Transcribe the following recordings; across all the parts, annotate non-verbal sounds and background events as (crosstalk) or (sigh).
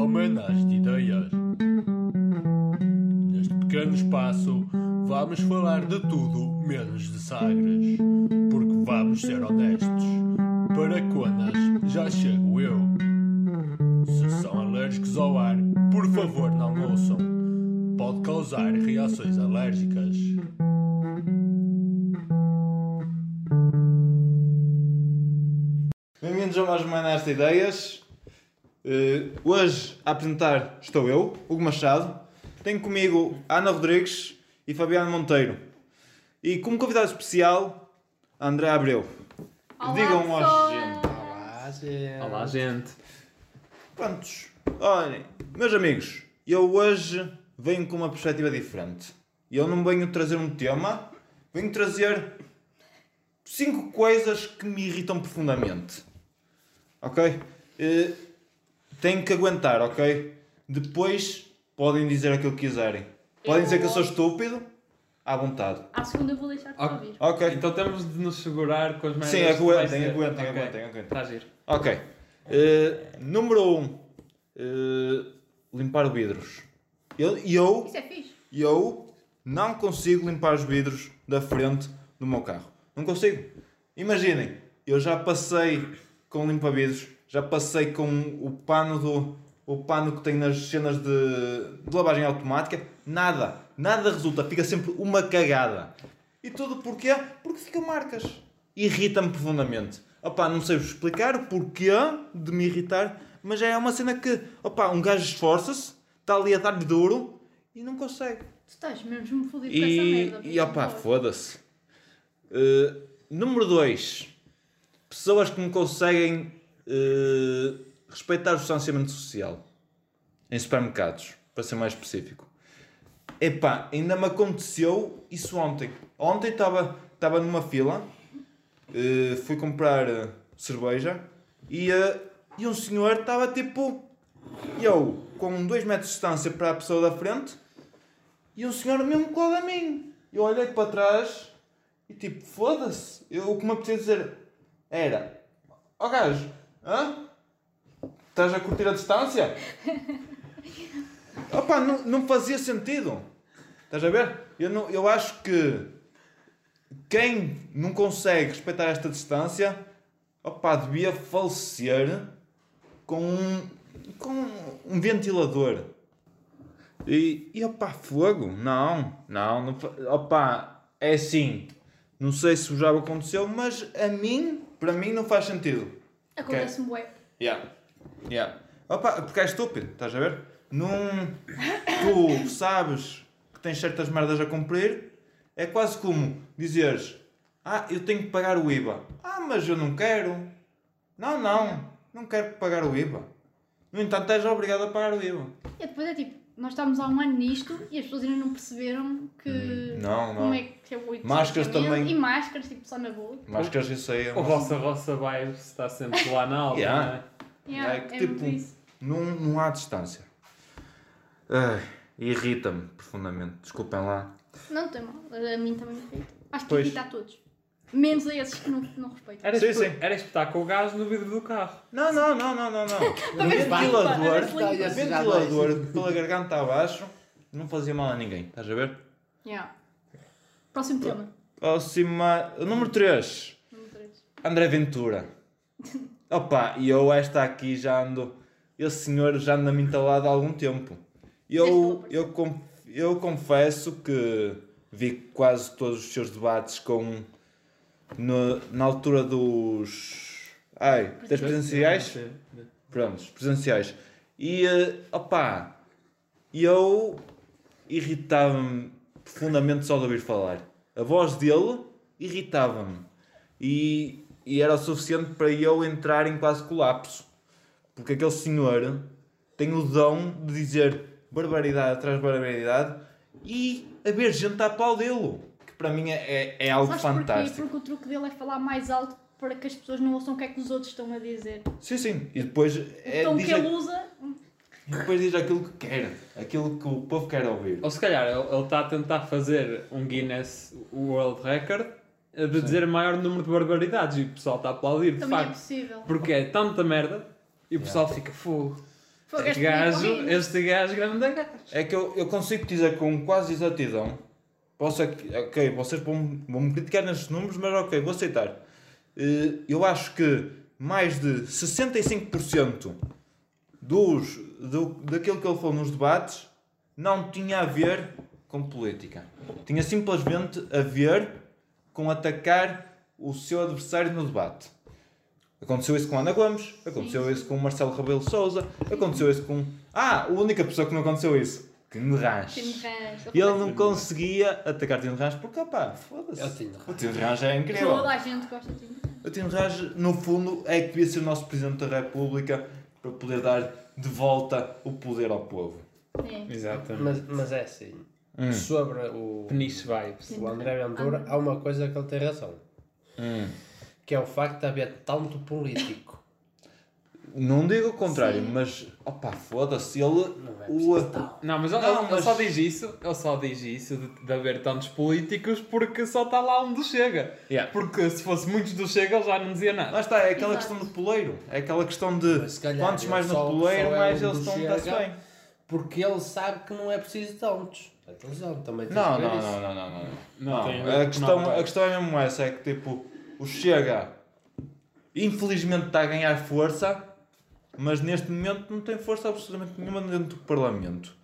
Homenagem de Ideias. Neste pequeno espaço, vamos falar de tudo menos de Sagres. Porque vamos ser honestos. Para Conas, já chego eu. Se são alérgicos ao ar, por favor não ouçam. Pode causar reações alérgicas. Bem-vindos a mais uma Ideias. Eh, hoje a apresentar estou eu, Hugo Machado. Tenho comigo Ana Rodrigues e Fabiano Monteiro. E como convidado especial, André Abreu. Olá, Digam aos gente. Olá, gente. Olá, gente. Prontos. Olhem, meus amigos, eu hoje venho com uma perspectiva diferente. E eu não venho trazer um tema, venho trazer cinco coisas que me irritam profundamente. Ok? Eh, Tenho que aguentar, ok? Depois podem dizer aquilo que quiserem. Podem Eu dizer que eu sou estúpido, à vontade. À segunda eu vou deixar-te Ok. ouvir. Ok? Então temos de nos segurar com as merdas Sim, aguentem, aguentem, Ok. aguentem, aguentem. Está a giro. Ok. Eh, número 1. Um, eh, limpar vidros. Eu, eu, Isso é fixe. eu não consigo limpar os vidros da frente do meu carro. Não consigo. Imaginem, eu já passei com limpa-vidros, já passei com o pano do o pano que tem nas cenas de, de lavagem automática, nada, nada resulta, fica sempre uma cagada. E tudo porquê? Porque ficam marcas. Irrita-me profundamente. Opá, não sei vos explicar o porquê de me irritar, mas é uma cena que, opá, um gajo esforça-se, está ali a dar-lhe duro e não consegue. Tu estás mesmo fodido com essa E, merda. e opá, foda-se. Uh, número 2. Pessoas que não conseguem uh, respeitar o distanciamento social. Em supermercados, para ser mais específico. Epá, ainda me aconteceu isso ontem. Ontem estava estava numa fila, uh, fui comprar uh, cerveja e, uh, e um senhor estava tipo. Eu, com 2 metros de distância para a pessoa da frente, e o senhor mesmo colado a mim. Eu olhei para trás e tipo, foda-se. Eu, o que me apetecia dizer era: Ó gajo, hã? Estás a curtir a distância? (laughs) Opa, não, não fazia sentido. Estás a ver? Eu, não, eu acho que quem não consegue respeitar esta distância, opa, devia falecer com um, com um ventilador. E, e opá, fogo? Não, não, não opá, é assim. Não sei se já aconteceu, mas a mim, para mim, não faz sentido. Acontece-me bué. Yeah. Yeah. Opa, porque é estúpido, estás a ver? Não. Tu sabes que tens certas merdas a cumprir, é quase como dizeres: Ah, eu tenho que pagar o IVA. Ah, mas eu não quero. Não, não, não quero pagar o IVA. No entanto, és obrigado a pagar o IVA. E depois é tipo, nós estamos há um ano nisto e as pessoas ainda não perceberam que. Hum, não, Como não. é que é o Máscaras também. E máscaras, tipo, só na boa. Máscaras, isso aí é O vossa roça vai está sempre lá na aula, Yeah. não é? Yeah, É que, é tipo. Não, não há distância. Ai, Irrita-me profundamente. Desculpem lá. Não tem mal. A mim também me irrita. Acho que Pois. irrita a todos. Menos a esses que não, não respeitam. Era, Sim, sim. era espetar com o gás no vidro do carro. Não, não, não, não, não, não. (laughs) Ventilador, ventilador pela garganta abaixo não fazia mal a ninguém. Estás a ver? Yeah. Próximo tema. Próxima. Número 3. Número três. André Ventura. (laughs) Opa, e eu esta aqui já ando. Esse senhor já anda me entalado há algum tempo. Eu, eu, conf- eu confesso que vi quase todos os seus debates com. No- na altura dos. Ai, das presenciais? Prontos, presenciais. E, eh, opá, eu irritava-me profundamente só de ouvir falar. A voz dele irritava-me. E, e era o suficiente para eu entrar em quase colapso. Porque aquele senhor tem o dom de dizer barbaridade atrás de barbaridade e haver gente a aplaudi-lo. Para mim é, é, é algo Sabes porquê? fantástico. Porque o truque dele é falar mais alto para que as pessoas não ouçam o que é que os outros estão a dizer. Sim, sim. E depois, O é, tom diz, que ele usa. e depois diz aquilo que quer. Aquilo que o povo quer ouvir. Ou se calhar ele ele está a tentar fazer um Guinness World Record eh, de dizer o maior número de barbaridades e o pessoal está a aplaudir, de Também é facto. possível. Porque é tanta merda e o pessoal fica fogo. Este gajo, Guinness. este gajo grande gajo. É que eu, eu consigo dizer com quase exatidão. Posso, ok, vocês vão, vão me criticar nestes números, mas ok, vou aceitar. Eh, Eu acho que mais de 65% dos, do, daquilo que ele falou nos debates não tinha a ver com política. Tinha simplesmente a ver com atacar o seu adversário no debate. Aconteceu isso com Ana Gomes, aconteceu isso com Marcelo Rebelo Souza, aconteceu isso com. Ah, a única pessoa que não aconteceu isso. Rãs. E ele não conseguia atacar Tino Rãs porque, opá, foda-se. É o Rãs é incrível. Toda a gente gosta de Tino Rãs. O Tino Rãs, no fundo, é que devia ser o nosso Presidente da República para poder dar de volta o poder ao povo. É. Exatamente. Mas, mas é assim. Hum. Sobre o, Peniche vibes. o André Ventura, há uma coisa que ele tem razão. Hum. Que é o facto de haver tanto político. Não digo o contrário, Sim. mas, opá, foda-se, ele. Não é o. Não, mas, ele, Não, ele mas- só diz isso, ele só diz isso de, de haver tantos políticos porque só está lá onde chega. Yeah. Porque se fosse muitos do chega ele já não dizia nada. Lá está, é aquela Exato. questão do poleiro. É aquela questão de calhar quantos mais no poleiro, é mais um eles do estão Chega. bem. Porque ele sabe que não é preciso tantos. Atenção, também tem Não, não, não, não, não, não. Não Não, a, questão, não. a questão é mesmo essa, é que tipo, o Chega infelizmente está a ganhar força, mas neste momento não tem força absolutamente nenhuma dentro do Parlamento.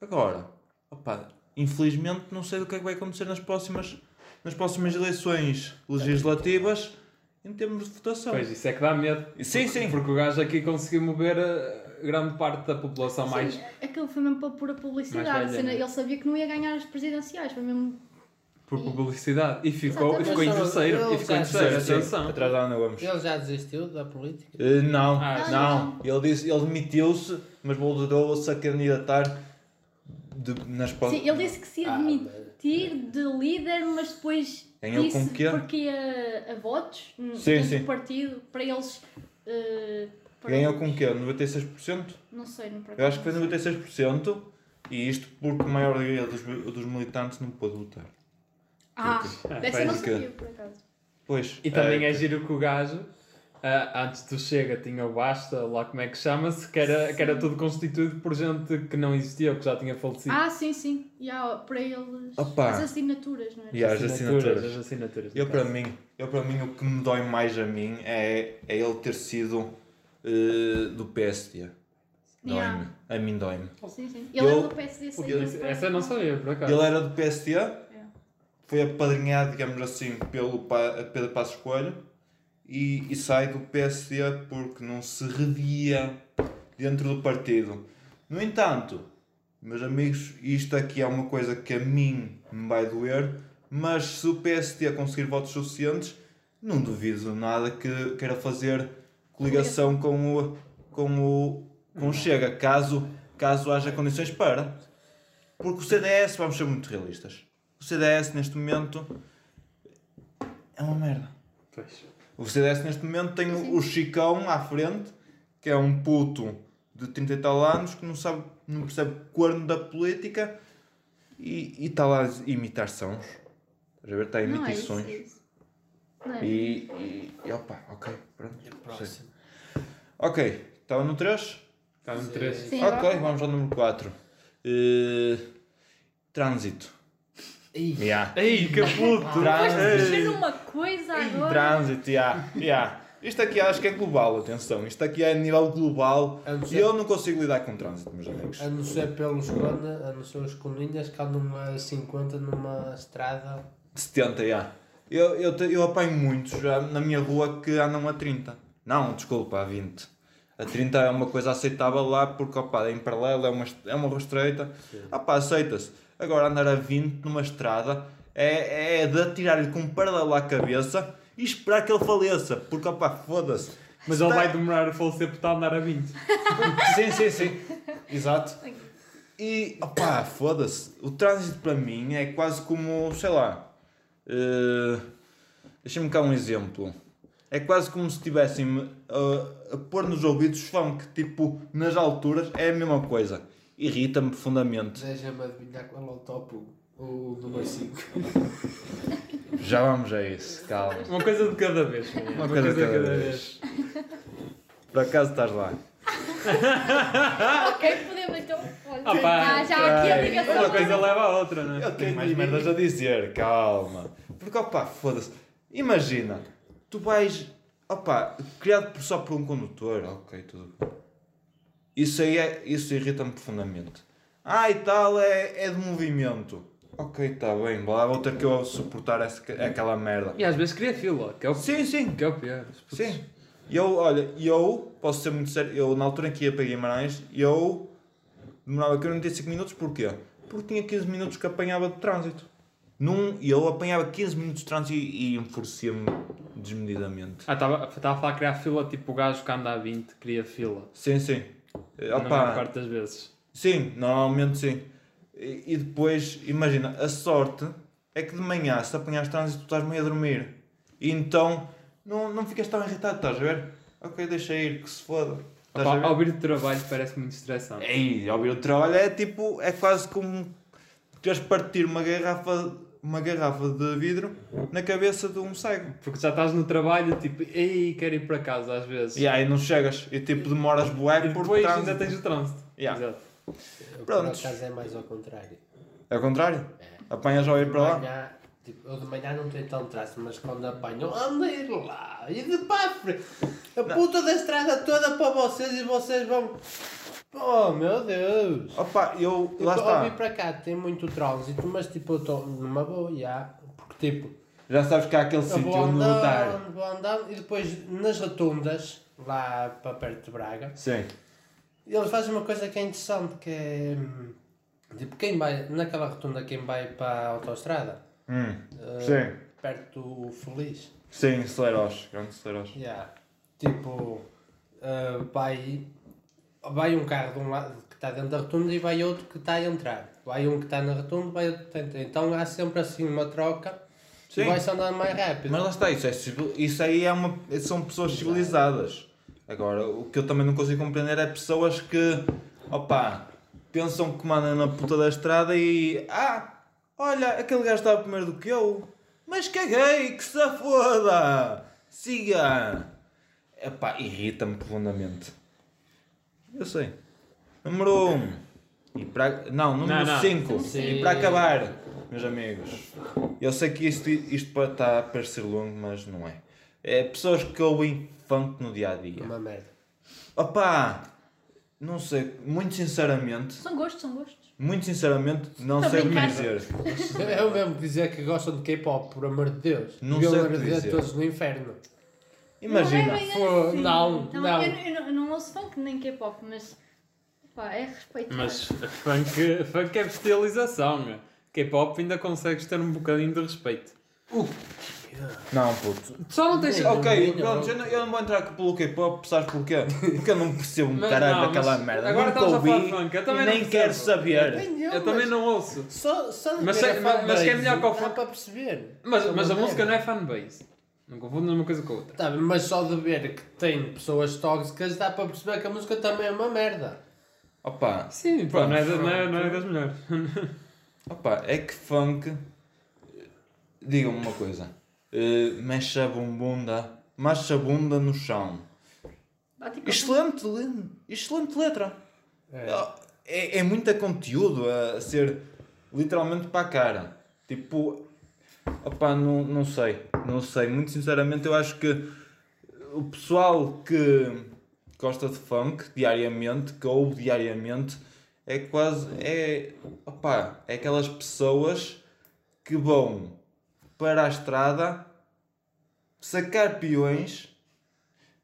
Agora, opá, infelizmente não sei do que é que vai acontecer nas próximas, nas próximas eleições legislativas em termos de votação. Pois, isso é que dá medo. Sim, porque, sim. Porque o gajo aqui conseguiu mover eh, grande parte da população mais. Sim, aquilo foi mesmo para pura publicidade. Mais a né? ele sabia que não ia ganhar as presidenciais. Foi mesmo. Por publicidade. E ficou, e ficou em terceiro. ele E ficou em já- terceiro. Atenção. atrás da Ana Gomes. Ele já desistiu da política? Eh, não, Ah, não. Ele, disse, ele demitiu-se, mas voltou-se a candidatar de, nas pro- Sim, ele disse que se ia Ah, demitir de líder, mas depois Ganhou disse com o quê? porque ia a votos Sim, dentro sim. do partido para eles. para Ganhou eles- com o quê? 96%? Não sei, não Eu acho que foi 96%. E isto porque a maioria dos, dos militantes não pôde votar. Ah, dessa eu não sabia, por acaso. Pois. E também eh, é giro que o gajo, ah, antes do Chega, tinha o Basta, lá como é que chama-se, que era, que era tudo constituído por gente que não existia ou que já tinha falecido. Ah, sim, sim. E há para eles Opa. as assinaturas, não é? E as assinaturas. As assinaturas. Eu para mim, eu para mim o que me dói mais a mim é, é ele ter sido eh, do PSD. Dói-me. Yeah. A mim dói-me. Sim, sim. Ele Eu- era do PSD, para- essa eu não sabia, por acaso. Ele era do PSD, foi apadrinhado, digamos assim, pelo Pedro Passos Coelho e, e sai do PSD porque não se revia dentro do partido. No entanto, meus amigos, isto aqui é uma coisa que a mim me vai doer, mas se o PSD conseguir votos suficientes, não duvido nada que queira fazer coligação com o, com o, com Chega, caso, caso haja condições para. Porque o CDS, vamos ser muito realistas, o CDS neste momento é uma merda. Pois. O CDS neste momento tem o- o Chicão à frente, que é um puto de 30 e tal anos que não sabe, não percebe corno da política e e está lá a imitar sons. Estás a ver? Está a Não é isso, sons. é isso. Não é? E, e, e opa, ok, pronto. Próximo. Ok, estava no 3? Está no 3. Sim, Ok, vamos ao número 4. trânsito. Yeah. Ei, que puto! Trânsito. numa coisa agora. Trânsito, yeah, yeah. Isto aqui acho que é global, atenção. Isto aqui é a nível global. A E eu não consigo lidar com trânsito, meus amigos. A não ser pelos conas, a não ser os coninhas que andam a 50 numa estrada. 70, yeah. Eu, eu, eu apanho muitos já na minha rua que andam a 30. Não, desculpa, a 20. A 30 é uma coisa aceitável lá porque opa, é em paralelo, é uma, é uma rua estreita. Opa, aceita-se. Agora andar a 20 numa estrada é, é de atirar-lhe com um paralelo à cabeça e esperar que ele faleça. Porque opa, foda-se. Mas ele vai demorar a falecer por estar a andar a 20. (laughs) Sim, sim, sim. Exato. E, opá, foda-se. O trânsito para mim é quase como, sei lá. eh, Deixa-me cá um exemplo. É quase como se estivessem a, a pôr nos ouvidos funk, tipo, nas alturas, é a mesma coisa. Irrita-me profundamente. Deixa-me adivinhar qual é o top o, o número 5. (laughs) Já vamos a isso, calma. Uma coisa de cada vez. Uma, coisa de cada vez. Por acaso estás lá. ok, podemos então. Olha, Ah, pá, já há aqui a ligação. Uma coisa leva a outra, não é? Eu tenho mais merdas a dizer, calma. Porque, opá, foda-se. Imagina, tu vais, opá, criado por- só por um condutor, ok, tudo. Isso aí é, isso irrita-me profundamente. Ah, e tal, é, é de movimento. Ok, está bem, lá, vou ter que eu suportar essa, aquela merda. E às vezes cria fila, que é o, Sim, sim, que é o pior. sim. E eu, olha, eu, posso ser muito sério, eu na altura em que ia para Guimarães, eu demorava 45 minutos, porquê? Porque tinha 15 minutos que apanhava de trânsito. Num, e eu apanhava 15 minutos de trânsito e, e enfurecia-me desmedidamente. Ah, estava a falar criar fila tipo o gajo que anda a 20 cria fila. Sim, sim. Eh, Na maior Opa, parte das vezes. sim, normalmente sim. E, e depois, imagina, a sorte é que de manhã, se apanhas trânsito, tu estás meio a dormir. E então, não, não ficas tão irritado, estás a ver? Ok, deixa ir, que se foda. Opa, ao vir de trabalho parece muito estressante. Ei, ao vir o trabalho é tipo, é quase como queres partir uma garrafa, uma garrafa de vidro na cabeça de um cego. Porque já estás no trabalho, tipo, ei, quero ir para casa às vezes. E aí não chegas e tipo demoras bué E por depois trânsito. ainda tens o trânsito. Yeah. Exato. Eu, Por Prontos. acaso é mais ao contrário. É o contrário? Apanhas ao ir para De lá? manhã, tipo, eu de manhã não tenho tanto traço, mas quando apanho, anda a ir lá e de para a. A puta da estrada toda para vocês e vocês vão. Oh meu Deus! Opa, eu, Tipo, lá está. para cá tem muito trânsito, mas tipo, eu estou numa boa, já. Porque tipo, Já sabes que há aquele eu sítio onde lutar. vou andando e depois nas rotundas, lá para perto de Braga, Sim. eles fazem uma coisa que é interessante, que é. Tipo, quem vai, naquela rotunda, quem vai para a autostrada, Hum. eh, Sim. perto do Feliz, Sim, Celeros. Grande Celeros. yeah, tipo, eh, vai, vai um carro de um lado que está dentro da rotunda e vai outro que está a entrar. Vai um que está na rotunda vai outro que está a entrar. Então há sempre assim uma troca Sim. e vai-se andando mais rápido. Mas lá está, isso, é, civil- isso aí é uma, são pessoas civilizadas. Agora, o que eu também não consigo compreender é pessoas que, opa, pensam que mandam na puta da estrada e, ah, olha, aquele gajo estava primeiro do que eu, mas caguei, que se foda, siga. Epá, irrita-me profundamente. Eu sei. Número 1. Um. E para... Não, número Não, não. 5. Sim. E para acabar, meus amigos. Eu sei que isto, isto pode estar a parecer longo, mas não é. É pessoas que ouvem funk no dia a dia. Uma merda. Opá, não sei, muito sinceramente, São gostos, são gostos. muito sinceramente, não Tô sei o que dizer. É o mesmo que dizer que gostam de K-pop, por amor de Deus. Não Deviam sei o que dizer. todos no inferno. Imagina. Não, é assim. não, Então, não. Eu, eu não- eu não ouço funk nem K-pop, mas. Pá, é respeito. Mas funk, funk é bestialização. meu. K-pop ainda consegues ter um bocadinho de respeito. Não, puto. Só não tens. Ok, Não, pronto, não. eu não, eu não vou entrar pelo K-pop, sabes porquê? Porque eu não percebo um caralho não, daquela merda. agora Nunca estamos a ouvi falar de funk, eu e também não nem percebo. quero saber. Nem Eu também não ouço. Só, só Mas sei- a mas- mas que é melhor que o funk. para perceber. Mas, mas a música não é fanbase. Não confundo uma coisa com a outra. Tá, mas só de ver que tem pessoas tóxicas dá para perceber que a música também é uma merda. Opa, Sim, pá, não, é, da- não, é, não é das melhores. (laughs) opa, é que funk. Digam-me uma coisa. Eh, mexe a bumbunda, mexe a bunda no chão. Com- Excelente, le- excelente letra. É. É, é muito conteúdo a ser literalmente para a cara. Tipo, opá, não, não sei. Não sei. Muito sinceramente, eu acho que o pessoal que gosta de funk diariamente, que ouve diariamente, é quase. É, opá, é aquelas pessoas que vão para a estrada sacar peões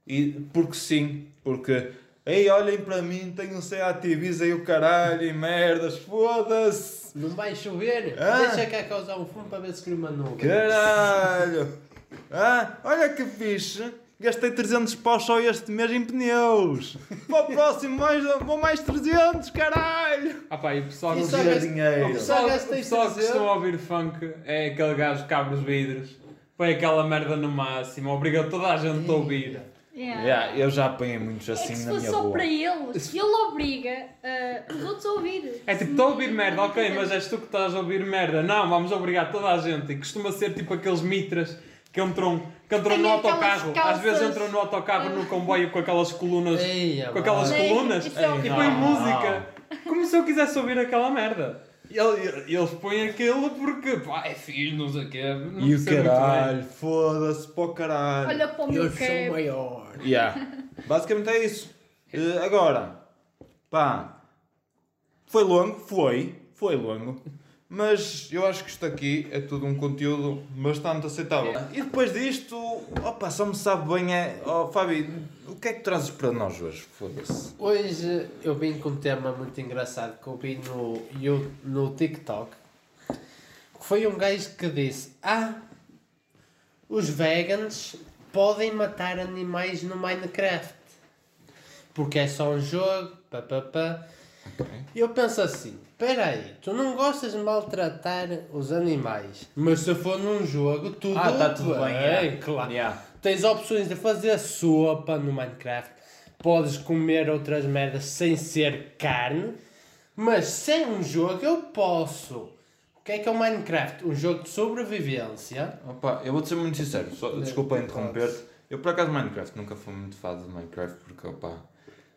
e porque sim, porque ei, olhem para mim, tenho um Seat Ibiza e o caralho e merdas, foda-se, Não vai chover. Ah. Deixa cá causar um fumo para ver se cria uma nuvem. caralho, ah, olha que fixe, gastei 300 paus só este mês em pneus, para o próximo mais, vou mais 300, caralho, Ah pá, e o pessoal, Tira gaste- dinheiro. o pessoal, Só o pessoal que 300. costuma ouvir funk é aquele gajo que abre os vidros, põe aquela merda no máximo, obriga toda a gente a ouvir. Yeah. Yeah, eu já apanhei muitos É assim que se na fosse minha só rua. para eles, ele obriga ah, os outros a ouvir. É tipo, estou a ouvir merda, ok, mas és tu que estás a ouvir merda. Não, vamos obrigar toda a gente. E costuma ser tipo aqueles mitras que entram que entrou Tem no autocarro. Às calças- vezes entrou no autocarro no comboio com aquelas colunas. Eia, com aquelas mano. colunas é e horrível. põe Não. música. Como se eu quisesse ouvir aquela merda. E ele- Eles põem aquilo porque pá, é filho, não sei o quê. E o caralho, foda-se para o caralho. Olha para o meu Eu sou cap. maior. Yeah. Basicamente é isso. Eh, agora, pá, foi longo, foi, foi longo, mas eu acho que isto aqui é tudo um conteúdo bastante aceitável. E depois disto, opa, só me sabe bem é, oh, Fábio, o que é que trazes para nós hoje? Foda-se. Hoje eu vim com um tema muito engraçado que eu vi no, no TikTok. Foi um gajo que disse: Ah, os vegans podem matar animais no Minecraft. Porque é só um jogo, pá, pá, pá. E eu penso assim: espera aí, tu não gostas de maltratar os animais, mas se for num jogo, tudo, Ah, tá tudo bem, é. claro. Yeah. Tens opções de fazer sopa no Minecraft, podes comer outras merdas sem ser carne, mas sem um jogo eu posso. O que é que é o Minecraft? Um jogo de sobrevivência. Opa, eu vou-te ser muito sincero, só, desculpa interromper-te. Eu por acaso Minecraft nunca fui muito fã de Minecraft porque opa,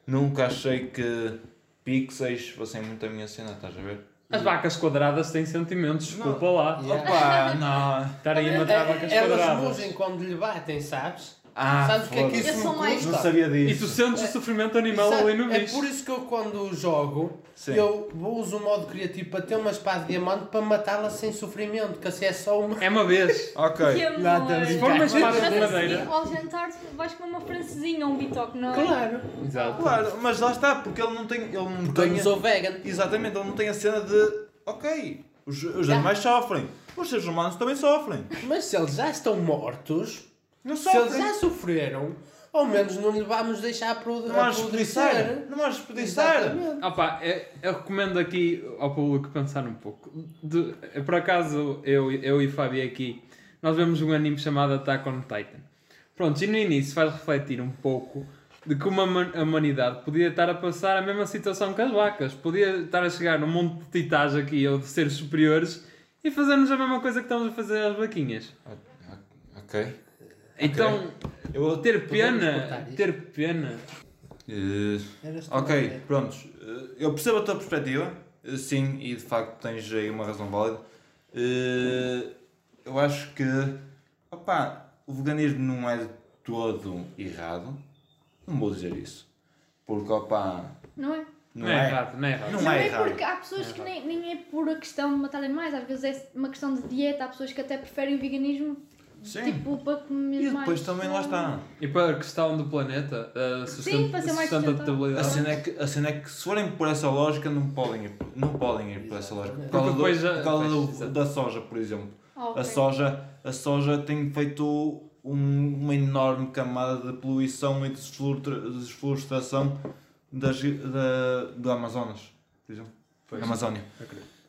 nunca achei que pixels fossem muito a minha cena, estás a ver? As vacas quadradas têm sentimentos, desculpa lá. Yeah. Opa, não. Estarem a matar vacas É, Elas quadradas. mugem quando lhe batem, sabes? Ah, sabes o que é que isso Eu sou me mais- Não custa? sabia E disso. tu sentes o sofrimento animal Exato. ali no É bicho. por isso que eu quando jogo, Sim. eu uso o modo criativo para ter uma espada de diamante para matá-la sem sofrimento, que assim é só uma. É uma vez. (laughs) Ok. Que amor. Nada a Se for uma espada Mas de assim, madeira. ao jantar vais comer uma francesinha ou um bitoque, não é? Claro. Exato. Claro, mas lá está, porque ele não tem. Ele não Porque eu tem não sou vegan. Exatamente, ele não tem a cena de. Ok, os, os animais sofrem. Os seres humanos também sofrem. Mas se eles já estão mortos, Não se eles sofrem. já sofreram, ao menos não lhe vamos deixar pro, Não vais desperdiçar. Não vais desperdiçar. Opa, eu, eu recomendo aqui ao público pensar um pouco. De- por acaso, eu, eu e Fábio aqui, nós vemos um anime chamado Attack on Titan. Pronto, e no início faz refletir um pouco de como a humanidade podia estar a passar a mesma situação que as vacas. Podia estar a chegar num mundo de titãs aqui, ou de seres superiores, e fazermos a mesma coisa que estamos a fazer às vaquinhas. Ok. Então, Eu vou ter pena, ter pena... Tu, ok, prontos. Eh, eu percebo a tua perspectiva. Eh, sim, e de facto tens aí uma razão válida. Eh, eu acho que. Opá, o veganismo não é de todo errado. Não vou dizer isso. Porque, opá. Não é? Não, é errado, não é errado. Não Não é é errado. porque há pessoas que nem, nem é por a questão de matar animais, às vezes é uma questão de dieta, há pessoas que até preferem o veganismo Sim. tipo para comer E mais. depois também lá está. E para a questão do planeta, a Sim, para ser mais A sustentabilidade. cena, é que, a cena é que se forem por essa lógica não podem ir, não podem ir por essa lógica. Por causa, depois do, por causa do- da soja, por exemplo. Ah, ok. A soja, a soja tem feito um- uma enorme camada de poluição e de desflorestação das, da, do Amazonas, por exemplo. Pois. Amazónia.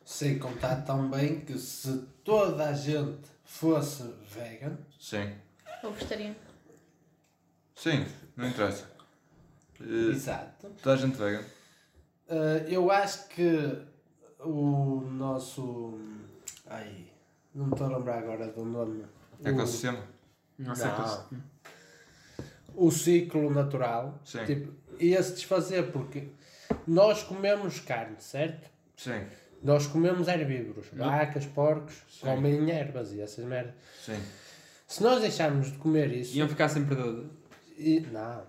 Sem contar também que se toda a gente fosse vegan, Sim. Ou vegetariano. Sim, não interessa. Eh, exato, toda a gente vegan. eh, eu acho que o nosso. Ai, não me estou a lembrar agora do nome. É Ecossistema. Não sei Não. O ciclo natural, Sim. tipo, ia se desfazer porque nós comemos carne, certo? Sim, Nós comemos herbívoros, vacas, porcos, Sim. comem ervas e essas merdas. sim. Se nós deixarmos de comer isso, Iam ficar sem predador. e, não.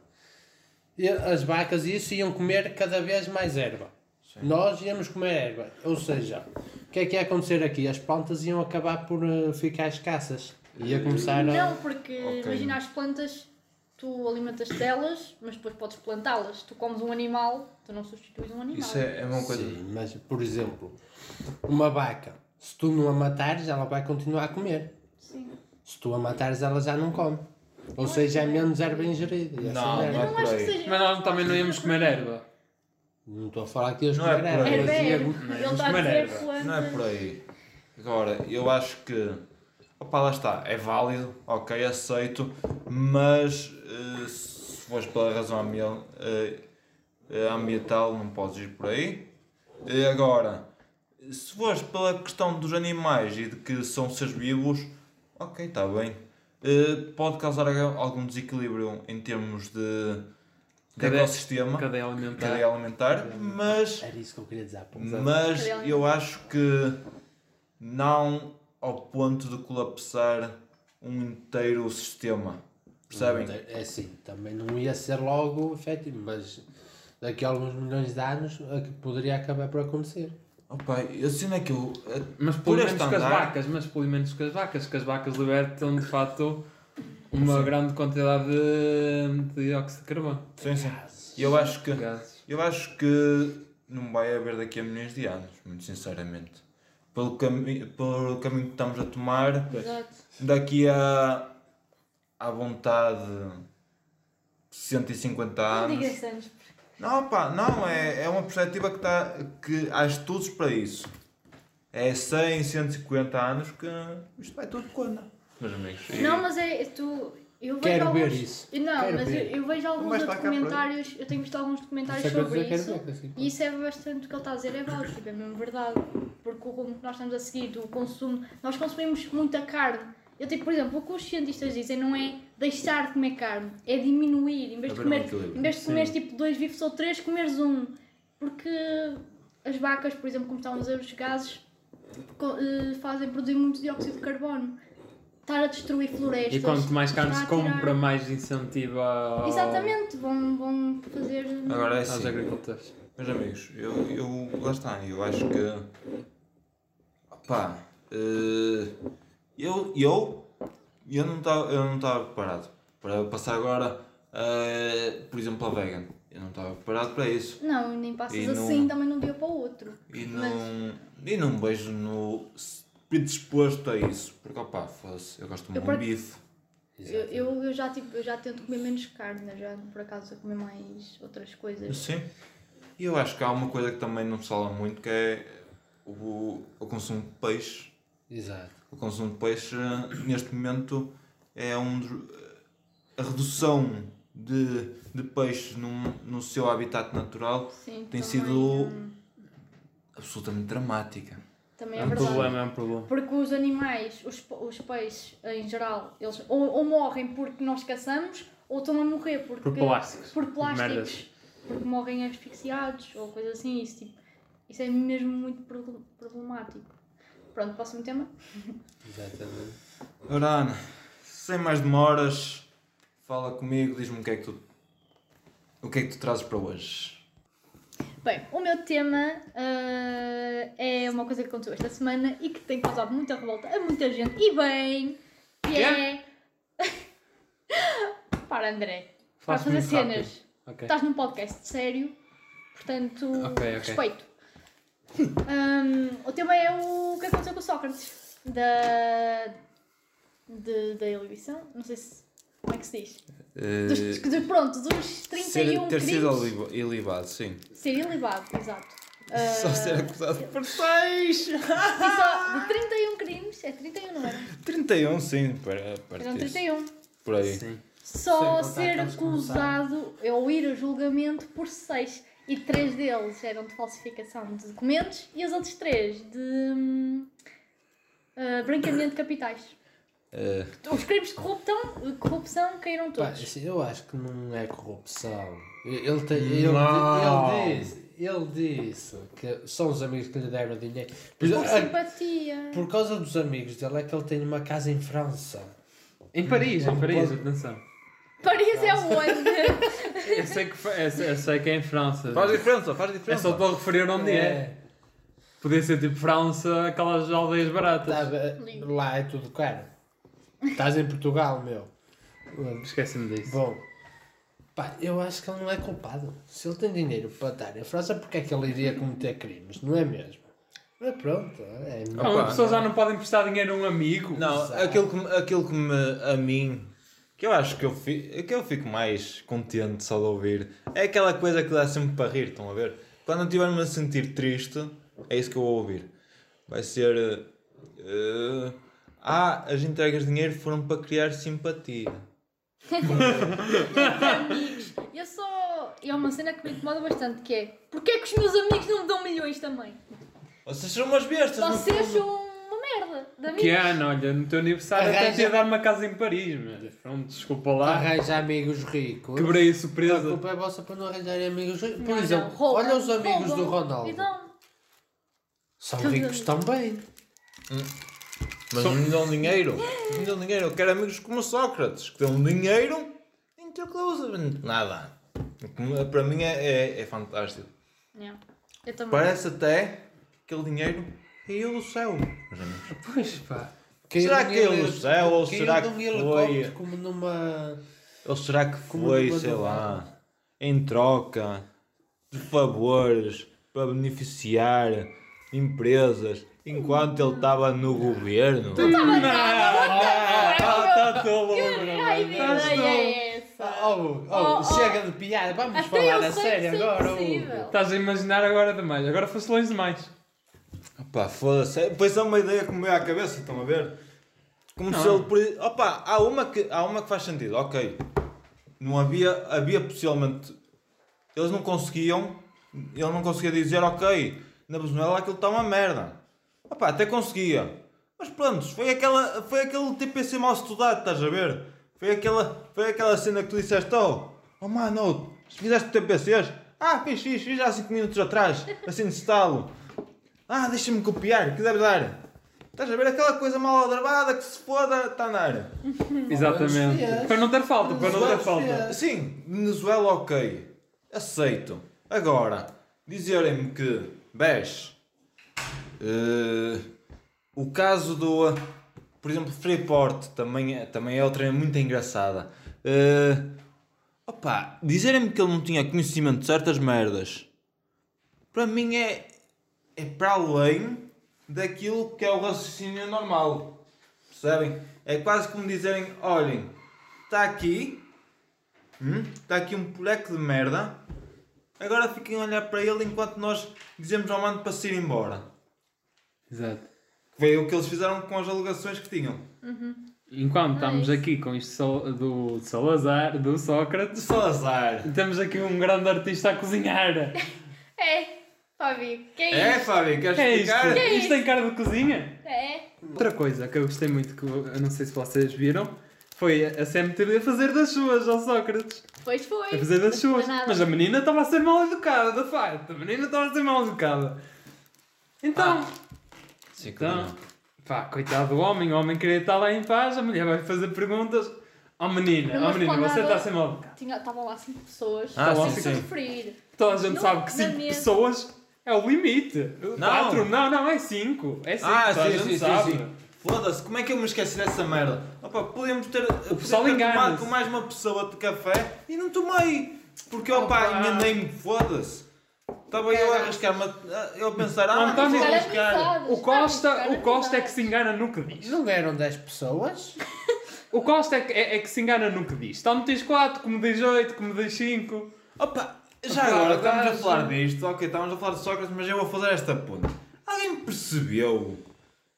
E as vacas e isso iam comer cada vez mais erva. Sim. Nós íamos comer erva. Ou seja, o que é que ia acontecer aqui? As plantas iam acabar por eh, ficar escassas. Ia começar a. Não, porque Ok. imagina as plantas, tu alimentas delas, mas depois podes plantá-las. Tu comes um animal, tu não substituis um animal. Isso é, é uma coisa. Sim, mas por exemplo, uma vaca, se tu não a matares, ela vai continuar a comer. Sim. Se tu a matares, ela já não come. Ou seja, é menos erva ingerida. Não, merda. Eu não acho que seja. Mas nós também não íamos comer erva. Não estou a falar que ias Não é comer erva. Erva é mas ia- erva. Não, Ele vamos está a comer dizer erva. plantas. Não é por aí. Agora, eu acho que. Opa, lá está. É válido, ok, aceito. Mas eh, se fores pela razão ambiental, ambiental, não podes ir por aí. Agora, se fores pela questão dos animais e de que são seres vivos, ok, está bem. eh, pode causar algum desequilíbrio em termos de, de Cadeia- ecossistema, Cadeia alimentar. cadeia alimentar, mas, Era isso que eu queria dizer mas eu acho que não ao ponto de colapsar um inteiro sistema. Percebem? É assim, também não ia ser logo efetivo, mas daqui a alguns milhões de anos que poderia acabar por acontecer. Opa, eu sei é que eu. Mas Por pelo menos com as vacas, mas pelo menos com as vacas, que as vacas libertam de facto uma grande quantidade de, de dióxido de carbono. Sim, sim. Eu acho que. Gases. Eu acho que não vai haver daqui a milhões de anos, muito sinceramente. Pelo, cami pelo caminho que estamos a tomar, Exato. daqui a à vontade 150 Não anos. digas anos. Não, pá, não, é, é uma perspectiva que, tá, que há estudos para isso. É 100, 150 anos que isto vai tudo quando? Meus amigos. E- Não, mas é. Tu, eu vejo Quero alguns, ver isso. Não, Quero mas eu, eu vejo alguns documentários. Eu tenho visto alguns documentários Isso é sobre dizer, isso. ver, assim, E isso é bastante o que ele está a dizer, é válido, tipo, é mesmo verdade. Porque o rumo que nós estamos a seguir, do consumo, nós consumimos muita carne. Eu tipo, por exemplo, o que os cientistas dizem não é deixar de comer carne, é diminuir. Em vez de comer, em vez de comeres tipo dois bifes ou três, comeres um. Porque as vacas, por exemplo, como estavam a dizer, os gases eh, fazem produzir muito dióxido de carbono. Estar a destruir florestas. E quanto mais carne se a tirar- compra, mais incentiva ao- Exatamente, vão, vão fazer. Agora é aos assim, agricultores. meus amigos, eu, eu, lá está, eu acho que. Pá, eh, eu, eu, eu não estava eu não estava preparado para passar agora, eh, por exemplo, a vegan. Eu não estava preparado para isso. Não, nem passas E não- assim também de um dia para o outro. E Mas- não, e não vejo no, predisposto a isso. Porque, opá, fosse, eu gosto muito de um bife. Eu, eu, eu já, tipo, eu já tento comer menos carne, eu já por acaso a comer mais outras coisas. Sim. E eu acho que há uma coisa que também não se fala muito que é o, o consumo de peixe. Exato. O consumo de peixe, neste momento, é um a redução de, de peixes num, no seu habitat natural Sim, tem também, sido hum, absolutamente dramática. Também É é, um verdade. problema, é um problema. Porque os animais, os, os peixes em geral, eles ou, ou morrem porque nós caçamos ou estão a morrer porque, Por plásticos. por plásticos, Merdas. porque morrem asfixiados ou coisa assim. Isso, tipo, isso é mesmo muito pro- problemático. Pronto, próximo tema. Exatamente. Ora, Ana, sem mais demoras, fala comigo, diz-me o que é que tu. O que é que tu trazes para hoje? Bem, o meu tema ah, é uma coisa que aconteceu esta semana e que tem causado muita revolta a muita gente. E bem, que é. (laughs) Para, André. Faço fazer cenas. Ok. Estás num podcast sério, portanto, Ok, ok. respeito. Hum, o tema é o que aconteceu com o Sócrates da, de, da eleição. Não sei se. Como é que se diz? Dos, de, pronto, dos 31 Eh, ser, ter crimes. sido ilibado, sim. Ser ilibado, exato. (laughs) Só Ah, ser acusado por (laughs) 6! e só de 31 crimes, é 31, não era? 31, sim, para, para Eram 31. Por aí. Sim. Só ser acusado ou ir a julgamento por 6. E três deles eram de falsificação de documentos e os outros três de ah, branqueamento de capitais. Eh, Os crimes de corrupção, de corrupção caíram Pá, todos. assim, eu acho que não é corrupção. Ele, tem, ele, ele, disse, ele disse que são os amigos que lhe deram dinheiro. Por, Por simpatia. por causa dos amigos dele é que ele tem uma casa em França. Em Paris, em Paris, Pode- atenção. Paris é onde? (laughs) Eu sei que, eu sei, eu sei que é em França. faz diferença, faz É diferença. só estou a referir onde é. Podia ser tipo França, aquelas aldeias baratas. Lá é tudo caro. Estás em Portugal, meu. Esqueci-me disso. Bom, pá, eu acho que ele não é culpado. Se ele tem dinheiro para estar em França, porque é que ele iria cometer crimes? Não é mesmo? Mas pronto, é Opa, uma pessoa já não pode emprestar dinheiro a um amigo. Não, Exato. aquilo que, me- aquilo que me, a mim, que eu acho que eu, fi, que eu fico mais contente só de ouvir, é aquela coisa que dá sempre para rir, estão a ver? Quando eu estiver-me a sentir triste, é isso que eu vou ouvir. Vai ser. eh, ah, as entregas de dinheiro foram para criar simpatia. amigos. Eu só. E é uma cena que me incomoda bastante, que é Porquê que os meus amigos não me dão milhões também? Vocês são umas bestas, Vocês são uma merda. De Que amigos. ano, olha, no teu aniversário até te ia dar uma casa em Paris, mas pronto, desculpa lá. Arranja amigos ricos. Quebrei a A surpresa. culpa é vossa para não arranjarem amigos ricos. Por Não, exemplo, não, olha os amigos roubam. do Ronaldo. Então, São ricos também. Mas não lhe dão dinheiro. Não lhe dão dinheiro. Eu quero amigos como Sócrates, que dão dinheiro e o que usa. Nada. Para mim é, é, é fantástico. yeah. eu também. Parece até que aquele dinheiro caiu do céu. Pois pá. Será que caiu do céu ou será que foi? como numa... Ou será que Como foi, numa sei lá, em troca de favores para beneficiar empresas enquanto ele estava no governo? Ah, está tolo, Que Bruno. raio de Estás ideia tolo. é essa? Oh, oh, Oh, oh. chega de piada, vamos Até falar a que sério é agora. Hugo. Estás a imaginar agora demais. Agora foste longe demais. Opa, foda-se. Pois é uma ideia que me veio à cabeça, estão a ver? Como Não. se ele. por- Opa, há uma, que, há uma que faz sentido, ok. Não havia. Havia possivelmente. Eles não conseguiam. Ele não conseguia dizer, ok, na Venezuela aquilo está uma merda. Opa, até conseguia. Mas pronto, foi, aquela, foi aquele tipo TPC mal estudado, estás a ver? Foi aquela, foi aquela cena que tu disseste, oh, oh mano, oh, fizeste TPCs? Ah, fiz, fiz, fiz há 5 minutos atrás, assim de estalo. Ah, deixa-me copiar, que deve dar. Estás a ver aquela coisa mal aldrabada que se foda, está na área. (laughs) Exatamente. para não ter falta, para não ter falta. Sim, Venezuela ok. Aceito. Agora, dizerem-me que 10 Uh, o caso do, por exemplo, Freeport também, é, também é outra muito engraçada. Eh, uh, opa, dizerem-me que ele não tinha conhecimento de certas merdas, para mim é, é para além daquilo que é o raciocínio normal. Percebem? É quase como dizerem: olhem, está aqui, está hum, tá aqui um puleque de merda. Agora fiquem a olhar para ele enquanto nós dizemos ao mano para se ir embora. Exato. Foi o que eles fizeram com as alegações que tinham. Enquanto estamos aqui com isto do Salazar, do De Sócrates, Salazar. temos aqui um grande artista a cozinhar. (laughs) É, Fábio, que é É? Fábio, queres Que é isto? explicar? Que é Isto tem cara de cozinha? É. Outra coisa que eu gostei muito, que eu não sei se vocês viram, foi a CMTV a fazer das suas ao Sócrates. Pois foi. A fazer das não suas. Mas a menina estava a ser mal educada, de facto. A menina estava a ser mal educada. Então, Sim, então pá, coitado do homem, o homem queria estar lá em paz, a mulher vai fazer perguntas. Ó menina, Numa ó menina, você está a ser mal Estavam lá cinco pessoas. Ah, não sim, sim. referir. Toda a gente Não, sabe que na 5 mesa. pessoas é o limite. 4? Não, não, é 5. É 5, Ah, a sim, gente sim, sim, sabe. sim. Foda-se, como é que eu me esqueci dessa merda? Opa, podíamos ter, o pessoal ter tomado com mais uma pessoa de café e não tomei. Porque, opa, Opa. enganei-me, foda-se. Estava eu a arriscar-me, a- eu a pensar, ah, António- vou arriscar. O Costa, o Costa é que se engana no que diz. Não eram 10 pessoas? (laughs) O Costa é que, é, é que se engana no que diz. Tanto diz 4, como diz 8, como diz 5. Opa, já Opa, agora estamos a falar disto, ok, estamos a falar de Sócrates, mas eu vou fazer esta ponte. Alguém percebeu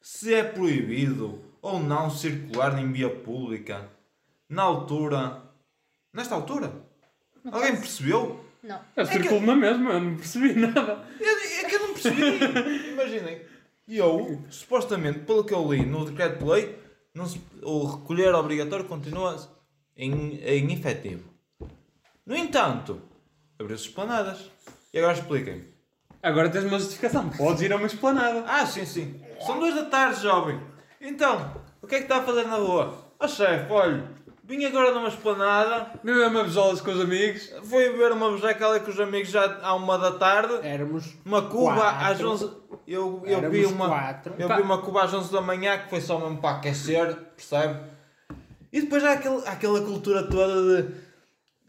se é proibido ou não circular em via pública na altura, nesta altura? Não Alguém percebeu? Não. Eu circulo na mesma, eu não percebi (laughs) nada. É, é que eu não percebi. (laughs) Imaginem, eu, supostamente, pelo que eu li no decreto-lei, não se- o recolher obrigatório continua em, em efetivo. No entanto, abriu-se esplanadas. E agora expliquem. Agora tens uma justificação. Podes ir a uma esplanada. Ah, sim, sim. São duas da tarde, jovem. Então, o que é que está a fazer na rua? Ó chefe, olha, vim agora numa esplanada, Beber uma bejolas com os amigos. fui beber uma bejeca ali com os amigos já à uma da tarde, Éramos uma cuba Quatro. às 11... Eu, eu Éramos vi uma... quatro. Eu vi uma cuba às 11 da manhã que foi só mesmo para aquecer, percebe? E depois há, aquele, há aquela cultura toda de...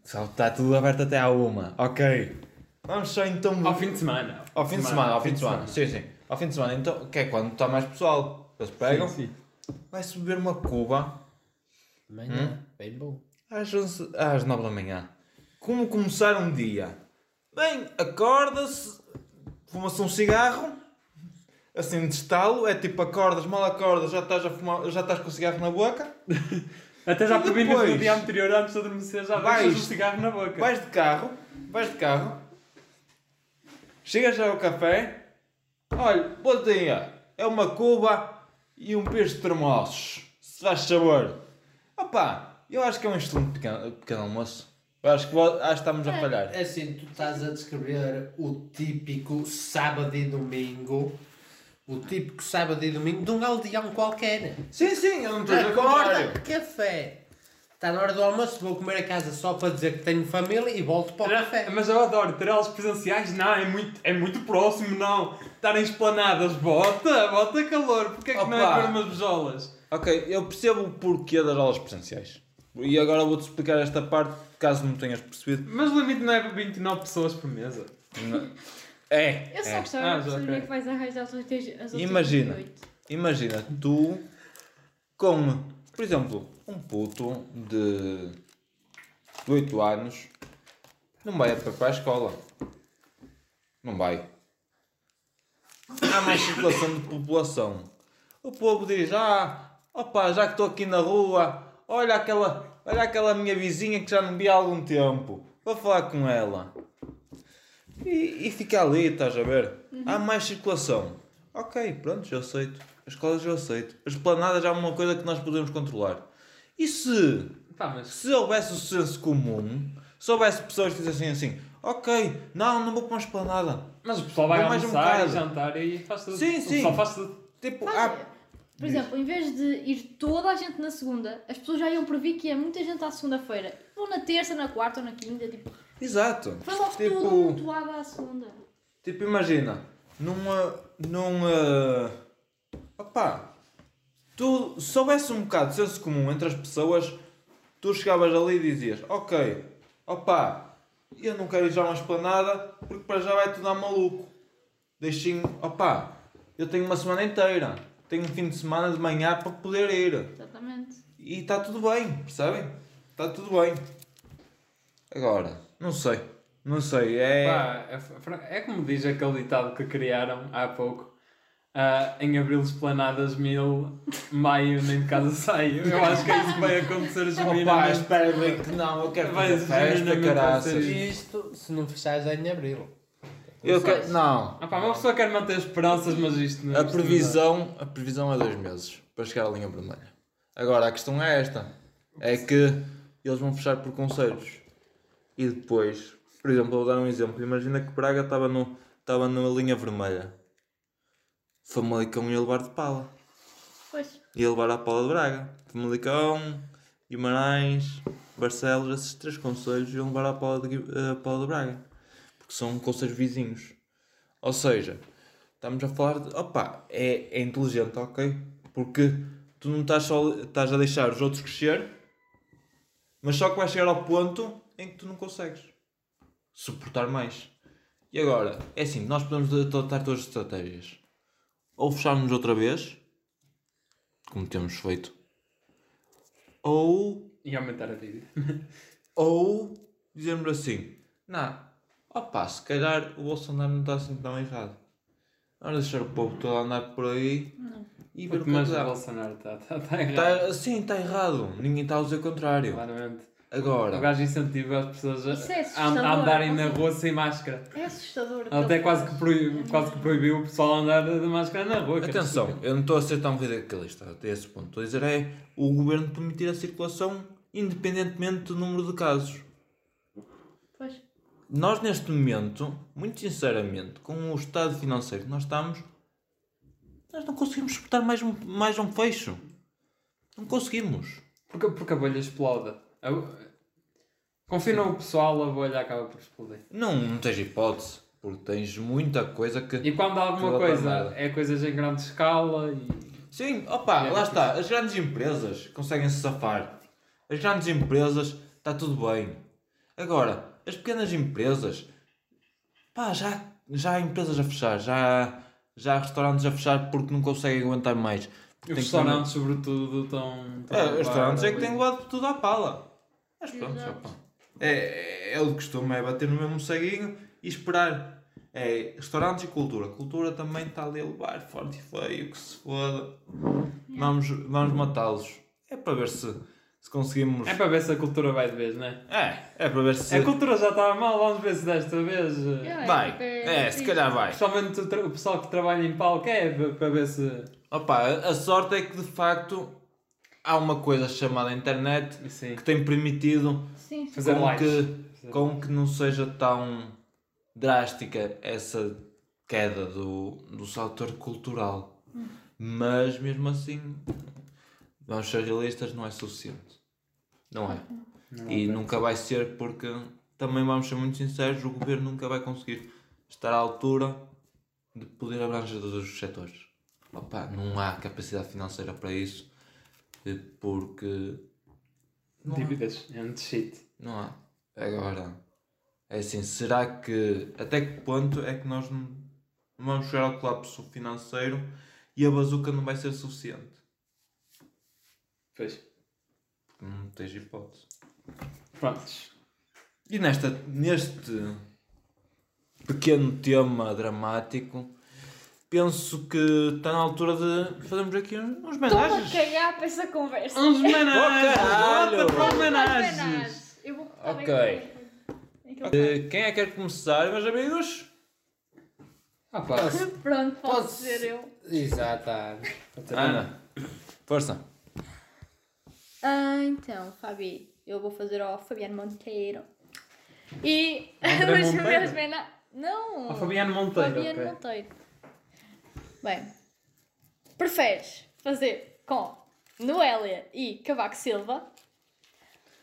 Só está tudo aberto até à uma. Ok. Vamos só então... Ao fim de semana. Ao fim de semana, ao fim de semana. Sim, sim. Ao fim de semana. Então, que é quando está mais pessoal. Eles pegam, Sim, sim. vai-se beber uma cuba Manhã, bem bom. às, 11, às 9 da manhã. Como começar um dia? Bem, acorda-se, fuma-se um cigarro, assim de estalo, é tipo acordas, mal acordas, já estás, a fumar, já estás com o cigarro na boca, (laughs) Até já previnas no depois? dia anterior, antes de adormecer, já Vais- o cigarro na boca. vais de carro, vais de carro, chegas já ao café, olha, bom dia, é uma cuba e um peixe de termossos. Se faz sabor. Opa, eu acho que é um excelente pequeno, pequeno almoço. Eu acho que, acho que estamos a falhar. É assim, tu estás a descrever o típico sábado e domingo. O típico sábado e domingo de um aldeão qualquer. Sim, sim, eu não estou a contrário. Café. Está na hora do almoço, vou comer a casa só para dizer que tenho família e volto para o café. Mas eu adoro ter aulas presenciais. Não, é muito, é muito próximo, não. Estarem esplanadas, bota, bota calor. Porquê é que não é Opa. para umas bejolas? Ok, eu percebo o porquê das aulas presenciais. E agora vou-te explicar esta parte, caso não tenhas percebido. Mas o limite não é 29 pessoas por mesa. É, Eu só é. gostava Ah, de saber é que vais arranjar as outras as outras Imagina. 28. Imagina, tu com, por exemplo, um puto de, de 8 anos não vai para a escola. Não vai. Há mais (coughs) circulação de população. O povo diz, ah, opa, já que estou aqui na rua, olha aquela, olha aquela minha vizinha que já não vi há algum tempo. Vou falar com ela. E, e fica ali, estás a ver? Há mais circulação. Ok, pronto, já aceito. As escolas eu aceito. As planadas é uma coisa que nós podemos controlar. E se, Pá, mas se houvesse o senso comum, se houvesse pessoas que dissessem assim, ok, não, não vou para uma esplanada. Mas o pessoal vai Vou mais um almoçar e jantar e faz tudo. Sim, O sim. pessoal faz tudo. Tipo, Faz- há... Por exemplo, em vez de ir toda a gente na segunda, as pessoas já iam prever que ia muita gente à segunda-feira. Ou na terça, na quarta ou na quinta, tipo, Exato. foi logo tudo Tipo, amontoado à segunda. tipo imagina, numa... numa... Opá, tu, se houvesse um bocado de senso comum entre as pessoas, tu chegavas ali e dizias, ok, opá, eu não quero ir já uma esplanada porque para já vai tudo dar maluco. Deixem, opá, eu tenho uma semana inteira, tenho um fim de semana de manhã para poder ir. Exatamente. E está tudo bem, percebem? Está tudo bem. Agora, não sei, não sei, é... Pá, é, é como diz aquele ditado que criaram há pouco. Ah, em abril esplanadas mil, maio nem de casa saio. Eu (laughs) acho que é isso que vai acontecer genuinamente. espera bem que não, eu quero fazer festa, genuinamente caraças. Isto se não fechares é em abril. Eu quero, não, Ah, pá, uma pessoa quer manter esperanças, mas isto não a isto não previsão, a previsão é dois meses para chegar à linha vermelha. Agora, a questão é esta, é que eles vão fechar por conselhos. E depois, por exemplo, vou dar um exemplo, imagina que Braga estava no, estava na linha vermelha. Famalicão ia levar de pala. Pois. ia levar à Paula de Braga. Famalicão, Guimarães, Barcelos, esses três conselhos iam levar à Paula de, à Paula de Braga. Porque são conselhos vizinhos. Ou seja, estamos a falar de. Opa, é, é inteligente, ok? Porque tu não estás só estás a deixar os outros crescer, mas só que vais chegar ao ponto em que tu não consegues suportar mais. E agora, é assim, nós podemos adotar todas as estratégias. Ou fecharmos outra vez, como temos feito, ou, E aumentar a dívida. ou dizermos assim, não, opa, se calhar o Bolsonaro não está assim tão errado. Vamos deixar o povo todo andar por aí e ver o que é Mas o. Bolsonaro está tá, tá errado. Tá, sim, está errado. Ninguém está a dizer o contrário. Claramente. O Agora, gajo incentiva as pessoas é a, andarem na rua sem máscara. É assustador. Até quase que, proibiu, quase que proibiu o pessoal a andar de máscara na rua. é atenção, estúpido. eu não estou a ser tão radicalista até esse ponto. Estou a dizer é o governo permitir a circulação independentemente do número de casos. Nós neste momento, muito sinceramente, com o estado financeiro que nós estamos, nós não conseguimos suportar mais um, mais um fecho. Não conseguimos. Porque, porque a bolha explode. Confia no pessoal, a bolha acaba por explodir. Não, não tens hipótese, porque tens muita coisa que. E quando há alguma coisa, é coisas em grande escala e. Sim, opa, É, lá está. As grandes empresas conseguem se safar. As grandes empresas, está tudo bem. Agora, as pequenas empresas, pá, já, já há empresas a fechar, já, já há restaurantes a fechar porque não conseguem aguentar mais. Os restaurantes, sobretudo, estão. estão É, os restaurantes é que têm levado tudo à pala. Mas pronto, opa. É, é, é o costume, é bater no mesmo ceguinho e esperar. É restaurantes e cultura. Cultura também está ali a levar forte e feio, que se foda. Vamos, vamos matá-los. É para ver se, se conseguimos. É para ver se a cultura vai de vez, não é? É, é para ver se. A cultura já estava mal, vamos ver se desta vez. Vai, porque é, se triste. calhar vai. Principalmente o, o pessoal que trabalha em palco é para- ver se. Opa, a- sorte é que de facto há uma coisa chamada internet Sim. que tem permitido Sim, sim. Fazer com que, com que não seja tão drástica essa queda do, do setor cultural. Mas mesmo assim, vamos ser realistas, não é suficiente. Não é. e nunca vai ser porque também vamos ser muito sinceros, o governo nunca vai conseguir estar à altura de poder abranger todos os setores. Opa, não há capacidade financeira para isso eh, porque não há. Dívidas. É um shit. Não há. Agora, é assim, será que. Até que ponto é que nós não não vamos chegar ao colapso financeiro e a bazuca não vai ser suficiente? Pois. Não tens hipótese. Prontos. E nesta, neste pequeno tema dramático, penso que está na altura de fazermos aqui uns uns Estou a homenagens. cagar para essa conversa. Uns homenagens! Volta para Vamos às homenagens! homenagens. Eu vou Ok. Eh, Quem é que quer começar, meus amigos? Ah pá. que- Pronto, posso Pode ser eu. Exato. Ana, força. Ah, então, Fabi, eu vou fazer ao Fabiano Monteiro. E André (laughs) os Monteiro? meus mena... Não! Ao Fabiano Monteiro, Fabiano ok. Monteiro. Bem, preferes fazer com Noélia e Cavaco Silva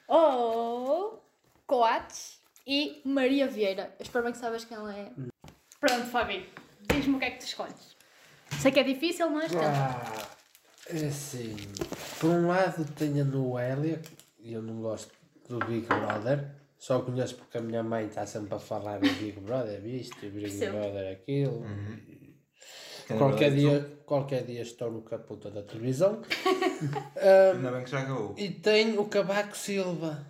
ou Coates e Maria Vieira? Eu espero bem que sabes quem ela é. Pronto, Fabi, diz-me o que é que tu escolhes. Sei que é difícil, mas. Ah, é assim. Por um lado tenho a Noélia, e eu não gosto do Big Brother. Só conheço porque a minha mãe está sempre a falar do Big Brother, isto, e Big Percebo. Brother aquilo. Qualquer dia, qualquer dia estou no caputa da televisão. Ah, (laughs) Ainda bem que já acabou. e tenho o Cavaco Silva,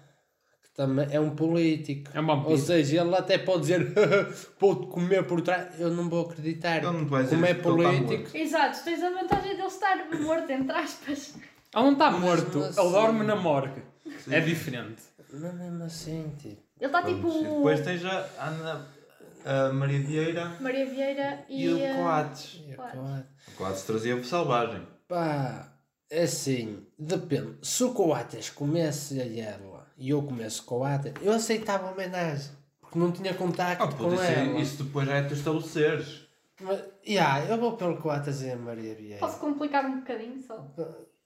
também é um político. É. Ou seja, ele até pode dizer (laughs) vou-te comer por trás. Eu não vou acreditar. Não Como é está político. Exato, tens a vantagem de ele estar morto, entre aspas. Ele não está morto, Mas ele assim- dorme na morgue. É diferente. Não é mesmo assim, tipo. Ele está tipo E depois tens a Ana a Maria Vieira Maria Vieira e, e o Coates. é Claro. claro. O Coates trazia selvagem. Pá, é assim, depende. Se o Coates comesse a ela e eu comesse Coates, eu aceitava a homenagem. Porque não tinha contacto Ah, com ela. isso depois já é tu estabeleceres. Mas, yeah, eu vou pelo Coates e a Maria Vieira. Posso complicar um bocadinho só?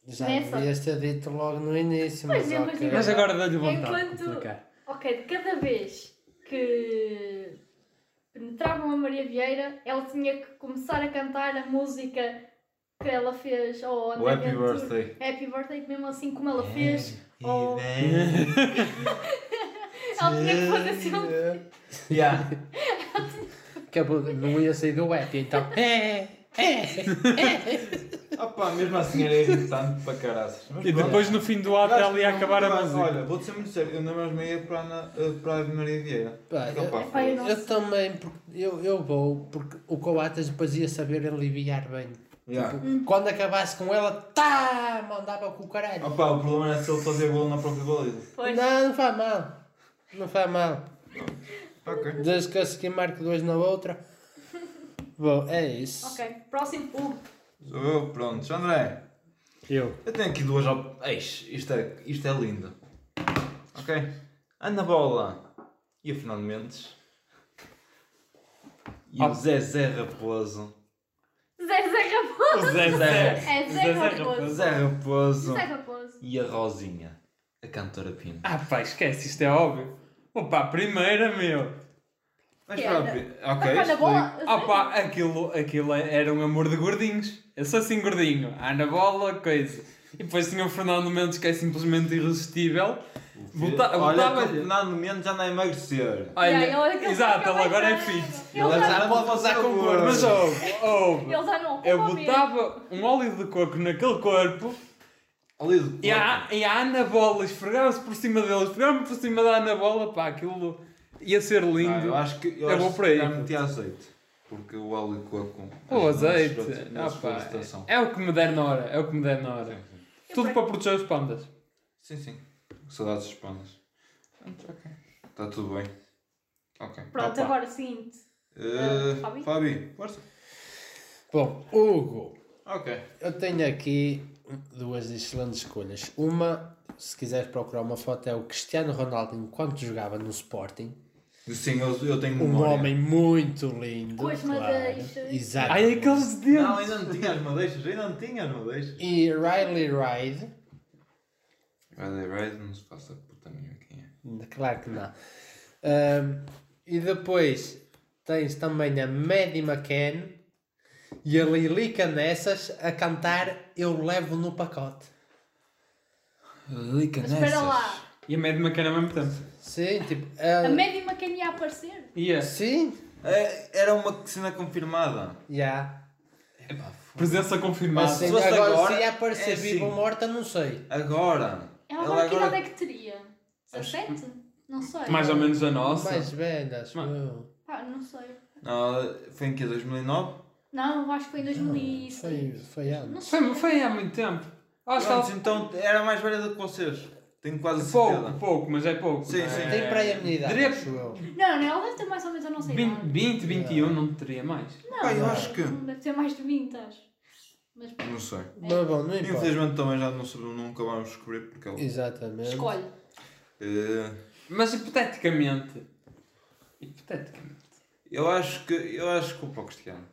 Já Nessa? devias ter dito logo no início, Pois mas é, mas ok. diga- Mas agora dá-lhe vontade Enquanto- de complicar. Ok, de cada vez que penetravam a Maria Vieira, ela tinha que começar a cantar a música que ela fez ao André O Happy Ventura. Birthday. Happy Birthday, mesmo assim como ela fez. E ou- vem- (laughs) Ela tinha que fazer sempre. (laughs) Yeah. Que a boca não ia sair do app, então. (laughs) É, Opa, mesmo assim era irritante para caraças. Mas E pronto. depois no fim do ato ela ia acabar a música. Olha, vou-te ser muito sério, eu não mais meia para Ana- eh, para a Maria Vieira. Pá, eu- Opa, Epá, eu não- Eu também, porque eu, eu vou, porque o Coates depois ia saber aliviar bem. Yeah. Quando acabasse com ela, tá, mandava com o caralho. Opa, o problema é se ele fazer gol na própria baliza. Pois. Não, não faz mal. Não faz mal. Ok. Desde que a seguir marque dois na outra. Bom, é isso. Ok, próximo. Hugo. Sou eu, pronto. André, Eu. eu tenho aqui duas op... Isto é, isto é lindo. Ok? Ana Bola e o Fernando Mendes. E Ah. o Zezé Raposo. Zé Zé Raposo. O Zé Zé. É Zé Raposo. Zé Raposo Zé Raposo. e a Rosinha, a cantora Pina. Ah pá, esquece, isto é óbvio. Opa, a primeira, meu. Mas Que ok. Mas na. Ah pá, aquilo, aquilo era um amor de gordinhos. Eu sou assim gordinho. A Ana Bola, coisa. E depois tinha o Fernando Mendes que é simplesmente irresistível. Bota- Olha, que o Botava-lhe. Fernando Mendes anda a emagrecer. Olha, Yeah, ele- ele exato, fica ele agora é fit. Ele já, já pode usar com gordo. Mas ouve, ouve. ele já não Eu botava um óleo de coco naquele corpo Ali do e a, e a Ana Bola esfregava-se por cima dele, esfregava-me por cima da Ana Bola, pá, aquilo ia ser lindo. Ah, eu acho que eu Eu acho vou que por aí. já meti azeite. Porque o óleo de coco. O não azeite, ah, pá, não é o que me der na hora, é o que me der na hora. Tudo para proteger os pandas. Sim, sim. Saudades dos pandas. Está tudo bem. Ok. Pronto, Opa. agora o seguinte. Uh, Fabi? Fabi, força. Bom, Hugo, Ok. Eu tenho aqui duas excelentes escolhas. Uma, se quiseres procurar uma foto, é o Cristiano Ronaldo enquanto jogava no Sporting. Sim, eu, eu tenho Um memória. homem muito lindo. Com as claro. madeixas. Exato. Ai, aqueles dedos. Não, ainda não tinha as madeixas. Ainda não tinha as madeixas. E Riley Ride. Riley Rise, não se faça puta nenhuma quem é. Claro que não. Ahm, e depois tens também a Maddie McCann e a Lilica Nessas a cantar Eu Levo no Pacote. Lica Mas espera lá. E a Mad McCann ao mesmo tempo. Sim, tipo. A ah, média quem ia aparecer. Ia. Sim, É, era uma cena confirmada. já. Presença confirmada. Assim, se fosse agora, agora, se ia aparecer é viva ou assim. morta, não sei. Agora. Ela Ela agora que idade é que teria? 17? Não sei. Mais ou menos a nossa. Mais velha, acho eu. Pá, não sei. Não, foi em que? 2009? Não, acho que foi em 2006. Foi, foi Não antes. sei. Foi, foi há muito tempo. Acho que Pronto, ela... então era mais velha do que vocês. Tenho quase Pouco, certeza. pouco, mas é pouco. Sim, sim. É... Tem para aí a minha idade, eu. Não, não, ela deve ter mais ou menos a nossa 20, idade. 20, 21, não teria mais. Não, Pá, eu não, acho que- não Deve ter mais de 20, acho. Mas Não sei. Mas bom, não importa. Infelizmente também já não sabemos, nunca vamos descobrir porque ela. Exatamente. escolhe. Eh, Mas hipoteticamente. Hipoteticamente. eu acho que eu acho que o Cristiano.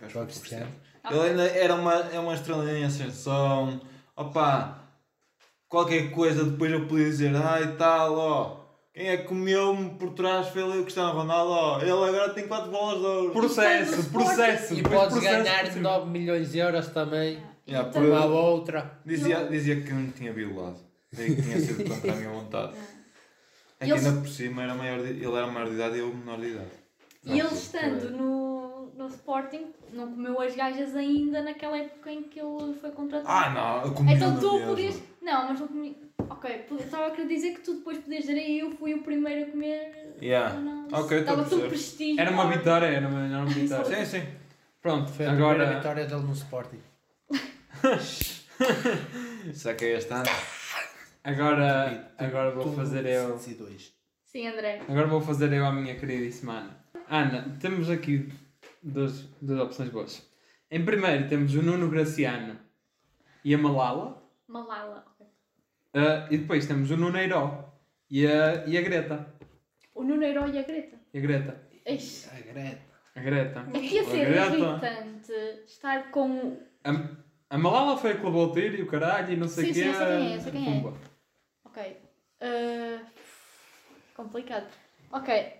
Eu acho que Cristiano. Ele ainda era uma, é uma estrela em ascensão. Opa, qualquer coisa depois eu podia dizer, ai tal, ó. Quem é que comeu-me por trás foi ali o Cristiano Ronaldo, ó. Ele agora tem 4 bolas de ouro. Processo, processo. E podes processo ganhar por cima. 9 milhões de euros também. Yeah, por- Uma outra. Dizia, dizia que eu não tinha violado. Dizia que tinha sido contra a minha vontade. (laughs) É que Eles- ainda por cima era maior de, ele era maior de idade e eu menor de idade. E ele estando no, no Sporting, não comeu as gajas ainda naquela época em que ele foi contratado. Ah não, eu comi Então tu podias. Não, mas não comi. Ok, estava a querer dizer que tu depois podias dizer aí eu fui o primeiro a comer. Yeah. Não. Ok, Estava tudo prestígio. Era uma vitória, era uma, era uma vitória. Sim, sim. Pronto, Foi a primeira agora. vitória dele no Sporting. (laughs) Será que é este ano? Agora, agora vou fazer eu. 102. Sim, André. Agora vou fazer eu a minha queridíssima Ana. Ana, temos aqui duas, duas opções boas. Em primeiro temos o Nuno Graciano e a Malala. Malala. Ah, e depois temos o Nuno Eiró e a, e a Greta. O Nuno Herói e a Greta. E a Greta. Eixe. A Greta. A Greta. É que ia ser Greta. irritante estar com. A, a Malala foi a que levou o tiro e o caralho e não sei o quê. sim, sei quem é, sei quem é. Ok. Ah, complicado. Ok.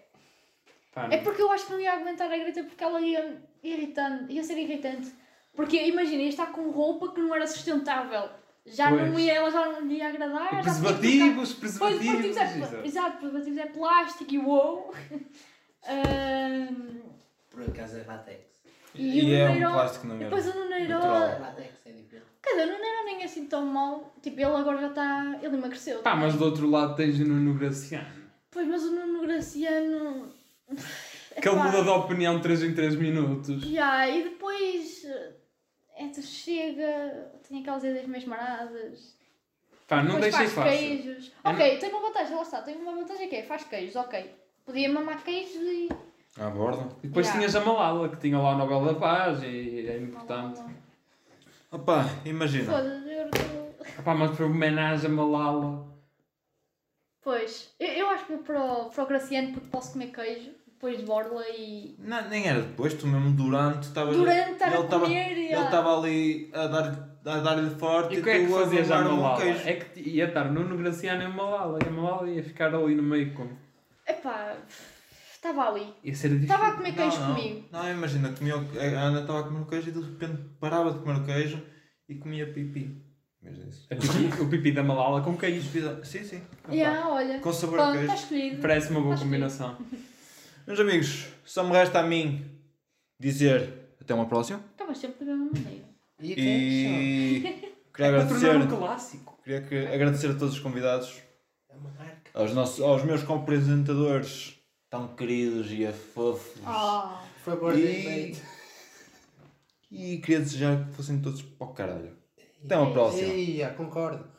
Pá, É porque eu acho que não ia aguentar a Greta porque ela ia irritante, ia ser irritante. Porque imagina, ia estar com roupa que não era sustentável. Já não Pois. ia, ela já não lhe ia agradar. E já trocar- preservativos, Pois, preservativos. preservativos é, exato. preservativos é plástico e uou. (laughs) Por acaso é látex. e, E o é um Nuneiro. plástico na Depois mesma. o Nuneiro. Natural. Látex é diferente. Quer dizer, o Nuneiro nem é assim tão mau. Tipo, ele agora já está. Ele emagreceu. Pá, também. mas do outro lado tens o Nuno Graciano. Pois, mas o Nuno Graciano. Que ele muda de opinião 3 em 3 minutos. Ya, e depois. É, tu chega, tem aquelas ideias meio maradas. Pá, não depois deixei faz fácil. queijos. Eu Ok, tem uma vantagem, lá está. Tem uma vantagem que é faz queijos, ok. Podia mamar queijos e. À borda. E depois Yeah. tinhas a Malala, que tinha lá o Nobel da Paz e é importante. Opa, imagina. Foda-se, eu tô- Pá, mas foi uma homenagem a Malala. Pois, eu, eu acho que vou para o, para o Graciano porque posso comer queijo, depois de borla e. Não, nem era depois, tu mesmo durante estavas. Durante estar a comer e Ele a- estava ali a dar- a dar-lhe forte E o que é que tu a fazias à mamar um Malala? queijo. É que ia estar Nuno Graciano e a Malala. E a Malala ia ficar ali no meio como. Epá, estava ali. Ia ser difícil. Estava a comer queijo não, não. comigo. Não, imagina, comia a Ana estava a comer o queijo e de repente parava de comer o queijo e comia pipi. Mas isso. A pipi- o pipi da Malala com queijo. Sim, sim. Ya, olha. Com sabor a Pronto, queijo. está escolhido. Parece uma boa que- combinação. (laughs) Meus amigos, só me resta a mim dizer até uma próxima. Acabas sempre da mesma maneira. E, E queria É agradecer, um clássico. queria que, agradecer a todos os convidados, É uma marca. aos, nossos, aos meus co-apresentadores tão queridos e fofos. Ah, Por favor, E-. E queria desejar que fossem todos para o caralho. Até uma próxima. Ia, concordo.